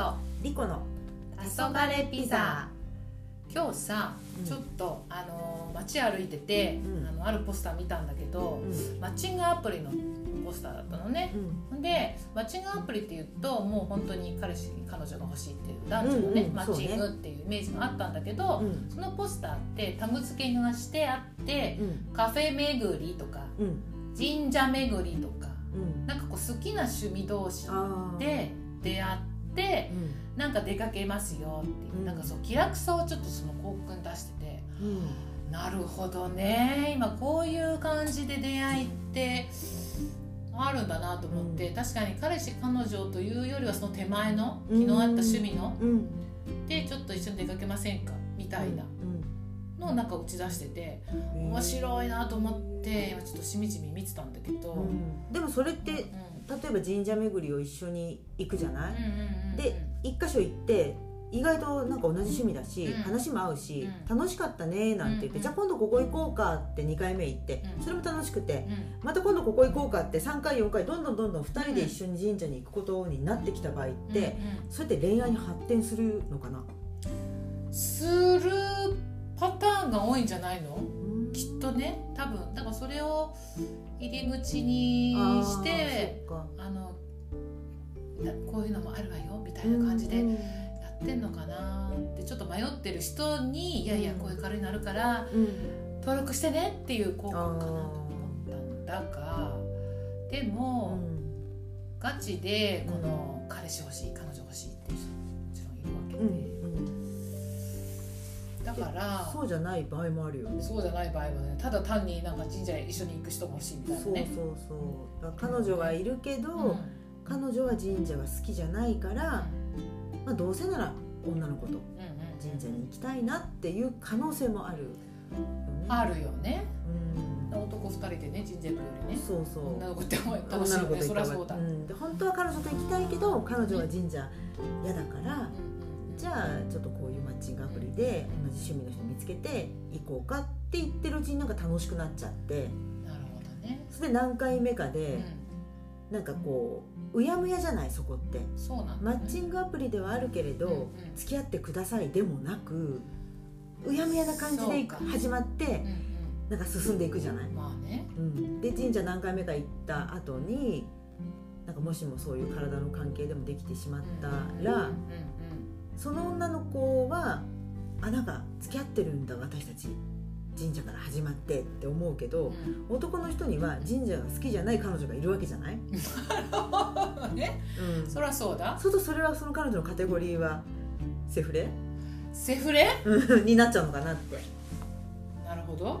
とリコの黄昏ピザ。今日さ、うん。ちょっとあの街歩いてて、うんあのあるポスター見たんだけど、うんマッチングアプリのポスターだったのね、でマッチングアプリっていうともう本当に彼氏彼女が欲しいっていう男女のね、うんうん。マッチングっていうイメージがあったんだけど、うん。そのポスターってタグ付けがしてあってうん。カフェ巡りとかうん。神社巡りとかうん。なんかこう好きな趣味同士で出会ってうん。なんか出かけますよっていう、うん。なんかそう気楽さをちょっとその広告に出しててうん。なるほどね。今こういう感じで出会いってあるんだなと思って、う確かに彼氏彼女というよりはその手前のうん。気の合った趣味の、うん。でちょっと一緒に出かけませんかみたいなのをなんか打ち出しててうん面白いなと思って今ちょっとしみじみ見てたんだけど、でもそれって例えば神社巡りを一緒に行くじゃない？で一箇所行って意外となんか同じ趣味だし、うん。話も合うし、うん。楽しかったねなんて言って、うんじゃあ今度ここ行こうかって2回目行って、うん。それも楽しくてうん。また今度ここ行こうかって3回4回どんどんどんどん2人で一緒に神社に行くことになってきた場合って、うんうんそれって恋愛に発展するのかな、するパターンが多いんじゃないの？とね多分だからそれを入り口にしてあのなこういうのもあるわよみたいな感じでうんやってんのかなってちょっと迷ってる人にいやいやこういう軽いのあるからうん。登録してねっていう広告かなと思ったんだがでも、ガチでこの彼氏欲しい彼女欲しいっていう人ももちろんいるわけうん。で、からそうじゃない場合もあるよね。そうじゃない場合はねただ単になんか神社へ一緒に行く人が欲しいみたいなそうねそうそう。だから彼女はいるけど、うん。彼女は神社が好きじゃないから、まあ、どうせなら女の子と神社に行きたいなっていう可能性もあるよね。あるよね。うん。男二人でね神社行くよりね。そうそう。女の子って楽しいよね。そりゃそうだ、うん。で本当は彼女と行きたいけど彼女は神社嫌だから、うんうんじゃあちょっとこういうマッチングアプリで同じ趣味の人見つけて行こうかって言ってるうちになんか楽しくなっちゃって。なるほどね、それで何回目かうで、ん、なんかこううやむやじゃないそこって。そうなんだ、マッチングアプリではあるけれど、うんうん。付き合ってくださいでもなくうやむやな感じで始まってうんうん。なんか進んでいくじゃない、まあね。うん、で神社何回目か行った後になんかもしもそういう体の関係でもできてしまったら、うんうんその女の子はあなんか付き合ってるんだ私たち神社から始まってって思うけど、うん。男の人には神社が好きじゃない彼女がいるわけじゃない、う んね。うん、そりゃそうだ。そうするとそれはその彼女のカテゴリーはセフレ？セフレ？になっちゃうのかなって、なるほど。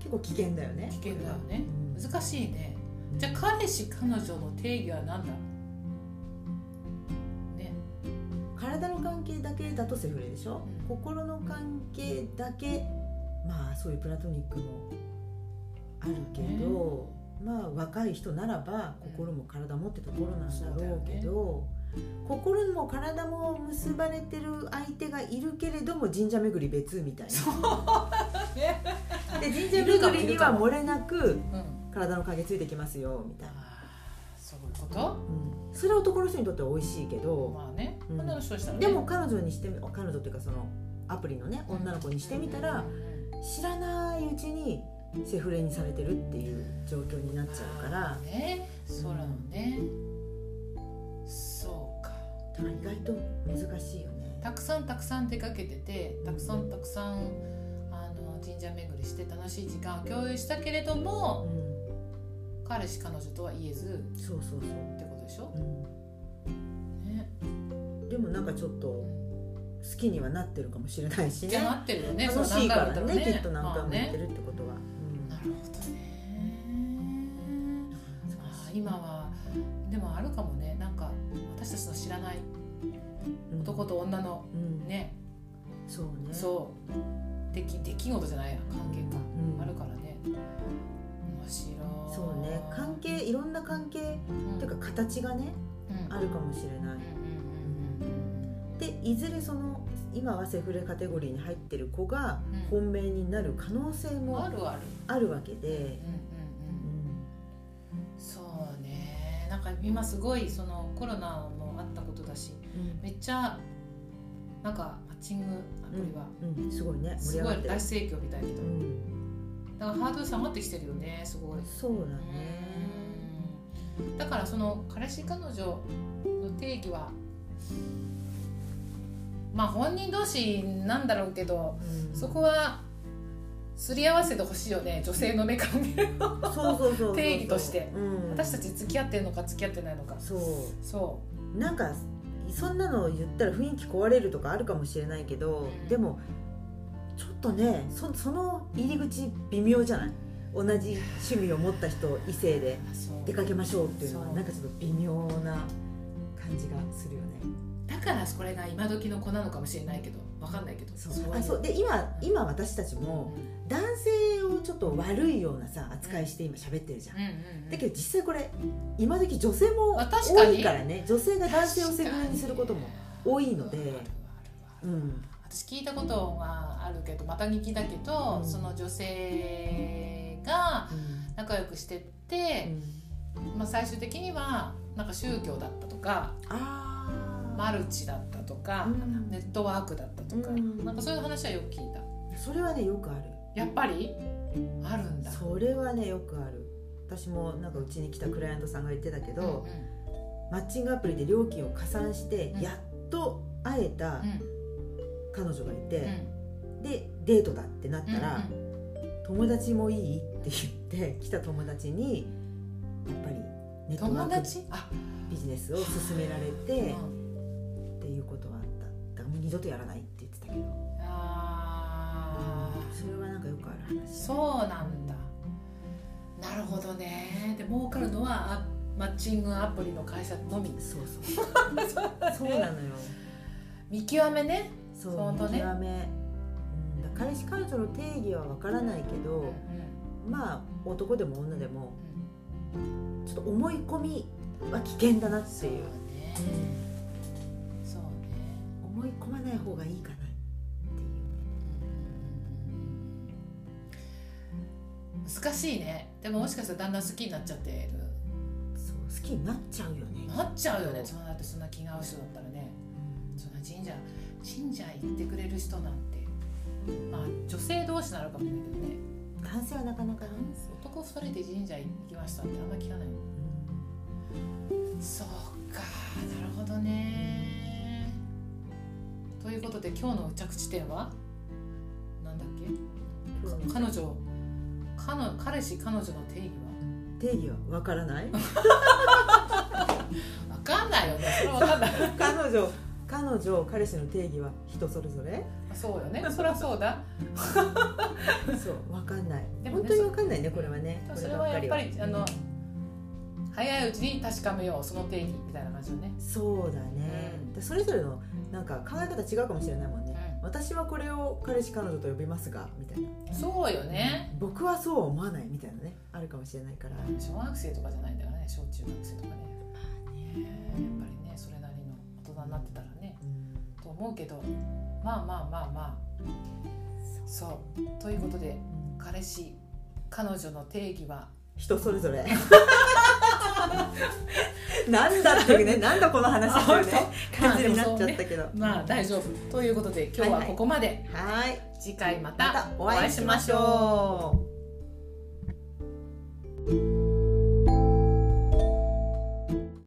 結構危険だよね危険だよね。うん。難しいね。じゃあ彼氏彼女の定義は何だ？ね体の関係だけだとセフレでしょ、うん。心の関係だけまあそういうプラトニックもあるけど、まあ若い人ならば心も体持ってた頃なんだろうけど、心も体も結ばれてる相手がいるけれども神社巡り別みたいな。ね。で神社巡りには漏れなくうん。体の影ついてきますよみたいな、そういうこと？うん、それは男の人にとっては美味しいけど、まあね。うん女の人したらね。でも彼女にしてみ彼女っていうかそのアプリのね女の子にしてみたら知らないうちにセフレにされてるっていう状況になっちゃうから。ね。そうなのね。そうか。だから意外と難しいよね。たくさんたくさん出かけててたくさんたくさんあの神社巡りして楽しい時間を共有したけれどもうん、彼氏彼女とは言えずそうそうそう、ってことでしょ、ねうん、でもなんかちょっと好きにはなってるかもしれないしね。なってるよね。楽しいからね何回も言ったらきっと何回もやってるってことは、うん。なるほどね。あー今はでもあるかもね。なんか私たちの知らないうん男と女のうん。ね、そうね。そう。出来出来事じゃないや。関係か、うん。あるからね。面白い。そうね。関係いろんな関係っていうか形がねうん。あるかもしれないでいずれその今はセフレカテゴリーに入ってる子がうん。本命になる可能性もるある。あるわけで、うんうんうんうん。そうね。なんか今すごいそのコロナもあったことだしめっちゃなんかマッチングアプリは、うん。うん。すごいね。盛すごい大盛況みたいけど、うん。だからハードル下がってきてるよねすごい。そうだね。うん。だからその彼氏彼女の定義はまあ本人同士なんだろうけど、うん。そこはすり合わせてほしいよね女性の目から見る定義として。うん。私たち付き合ってるのか付き合ってないのか。そう。そなんかそんなの言ったら雰囲気壊れるとかあるかもしれないけど、うん。でもちょっとねそその入り口微妙じゃない？同じ趣味を持った人異性で出かけましょうっていうのはなんかちょっと微妙な感じがするよねだからこれが今時の子なのかもしれないけどわかんないけど。そう。いあそう。で今今私たちも男性をちょっと悪いようなさ扱いして今喋ってるじゃん、うんうんうん。だけど実際これ今時女性も多いからね。女性が男性をセグにすることも多いので。うん。私聞いたことがあるけどまた聞きだけど、うん。その女性が仲良くしてって、まあ、最終的にはなんか宗教だったとかああマルチだったとか、うん。ネットワークだったとか、うん。なんかそういう話はよく聞いた。それはねよくある。やっぱり？あるんだ。それはねよくある。私もなんかうちに来たクライアントさんが言ってたけど、うんうん。マッチングアプリで料金を加算して、うん。やっと会えた彼女がいて、うん。でデートだってなったら、うん友達もいいって言って来た友達にやっぱりネットワ友ークビジネスを勧められて、うんっていうことはあった。だからもう二度とやらないって言ってたけど。あそれはなんかよくある話ーそうなんだ。なるほどね。で儲かるのはあマッチングアプリの会社のみ。そうそう。そうなのよ。見極めね。そう見極め、うん、彼氏彼女の定義はわからないけど、まあ男でも女でもちょっと思い込みは危険だなってそうねいう、そう難しいね。でももしかしたらだんだん好きになっちゃって。るそう好きになっちゃうよね。なっちゃうよね。そんなだってそんな気が合う人だったらね。そんな神社神社行ってくれる人なんて。まあ女性同士ならかもしれないけどね。男性はなかなかね、男2人で神社行きましたってあんま聞かないそうかなるほどね。ということで今日の着地点は？なんだっけ？うん彼女彼女彼氏彼女の定義定義はわからない？は 分かんないよね。それは分かんない。彼女彼女彼氏の定義は人それぞれ？そうよね。そりゃそうだ。そうわかんない。ね本当にわかんないねこれはね。それはやっぱりあの早いうちに確かめようその定義みたいな感じよね。そうだね、うん。でそれぞれのなんか考え方違うかもしれないもん私はこれを彼氏彼女と呼びますがみたいな。そうよね。僕はそうは思わないみたいなね。あるかもしれないから、小学生とかじゃないんだからね。小中学生とかね。ね。やっぱりねそれなりの大人になってたらね。うん。と思うけどまあまあまあまあ。そう。ということで彼氏彼女の定義は？人それぞれ っていうね なんだこの話っていうね感じになっちゃったけど。まあ大丈夫。ということで今日はここまで、はい次回またお会いしましょう